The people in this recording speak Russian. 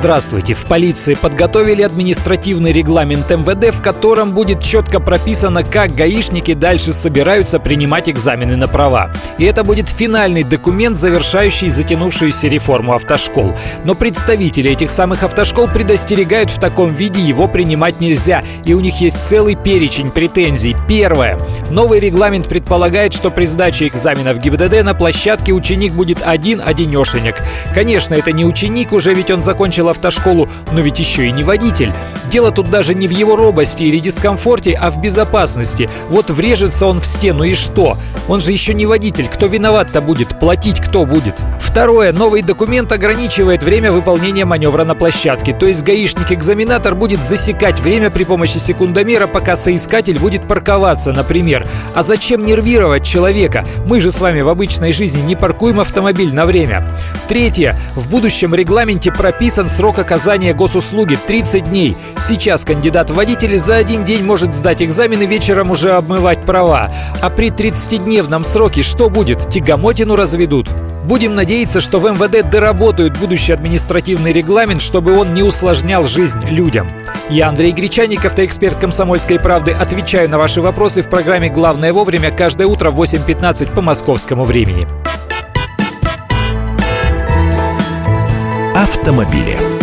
Здравствуйте. В полиции подготовили административный регламент МВД, в котором будет четко прописано, как гаишники дальше собираются принимать экзамены на права. И это будет финальный документ, завершающий затянувшуюся реформу автошкол. Но представители этих самых автошкол предостерегают в таком виде его принимать нельзя, и у них есть целый перечень претензий. Первое. Новый регламент предполагает, что при сдаче экзаменов ГИБДД на площадке ученик будет один-одинешенек. Конечно, это не ученик уже, ведь он закончил автошколу, но ведь еще и не водитель. Дело тут даже не в его робости или дискомфорте, а в безопасности. Вот врежется он в стену и что? Он же еще не водитель. Кто виноват-то будет? Платить кто будет? Второе. Новый документ ограничивает время выполнения маневра на площадке. То есть гаишник-экзаменатор будет засекать время при помощи секундомера, пока соискатель будет парковаться, например. А зачем нервировать человека? Мы же с вами в обычной жизни не паркуем автомобиль на время. Третье. В будущем регламенте прописан срок оказания госуслуги 30 дней. Сейчас кандидат в водители за один день может сдать экзамены вечером уже обмывать права. А при 30-дневном сроке что будет? Тягомотину разведут? Будем надеяться, что в МВД доработают будущий административный регламент, чтобы он не усложнял жизнь людям. Я Андрей Гречаник, автоэксперт «Комсомольской правды». Отвечаю на ваши вопросы в программе «Главное вовремя» каждое утро в 8.15 по московскому времени. Автомобили.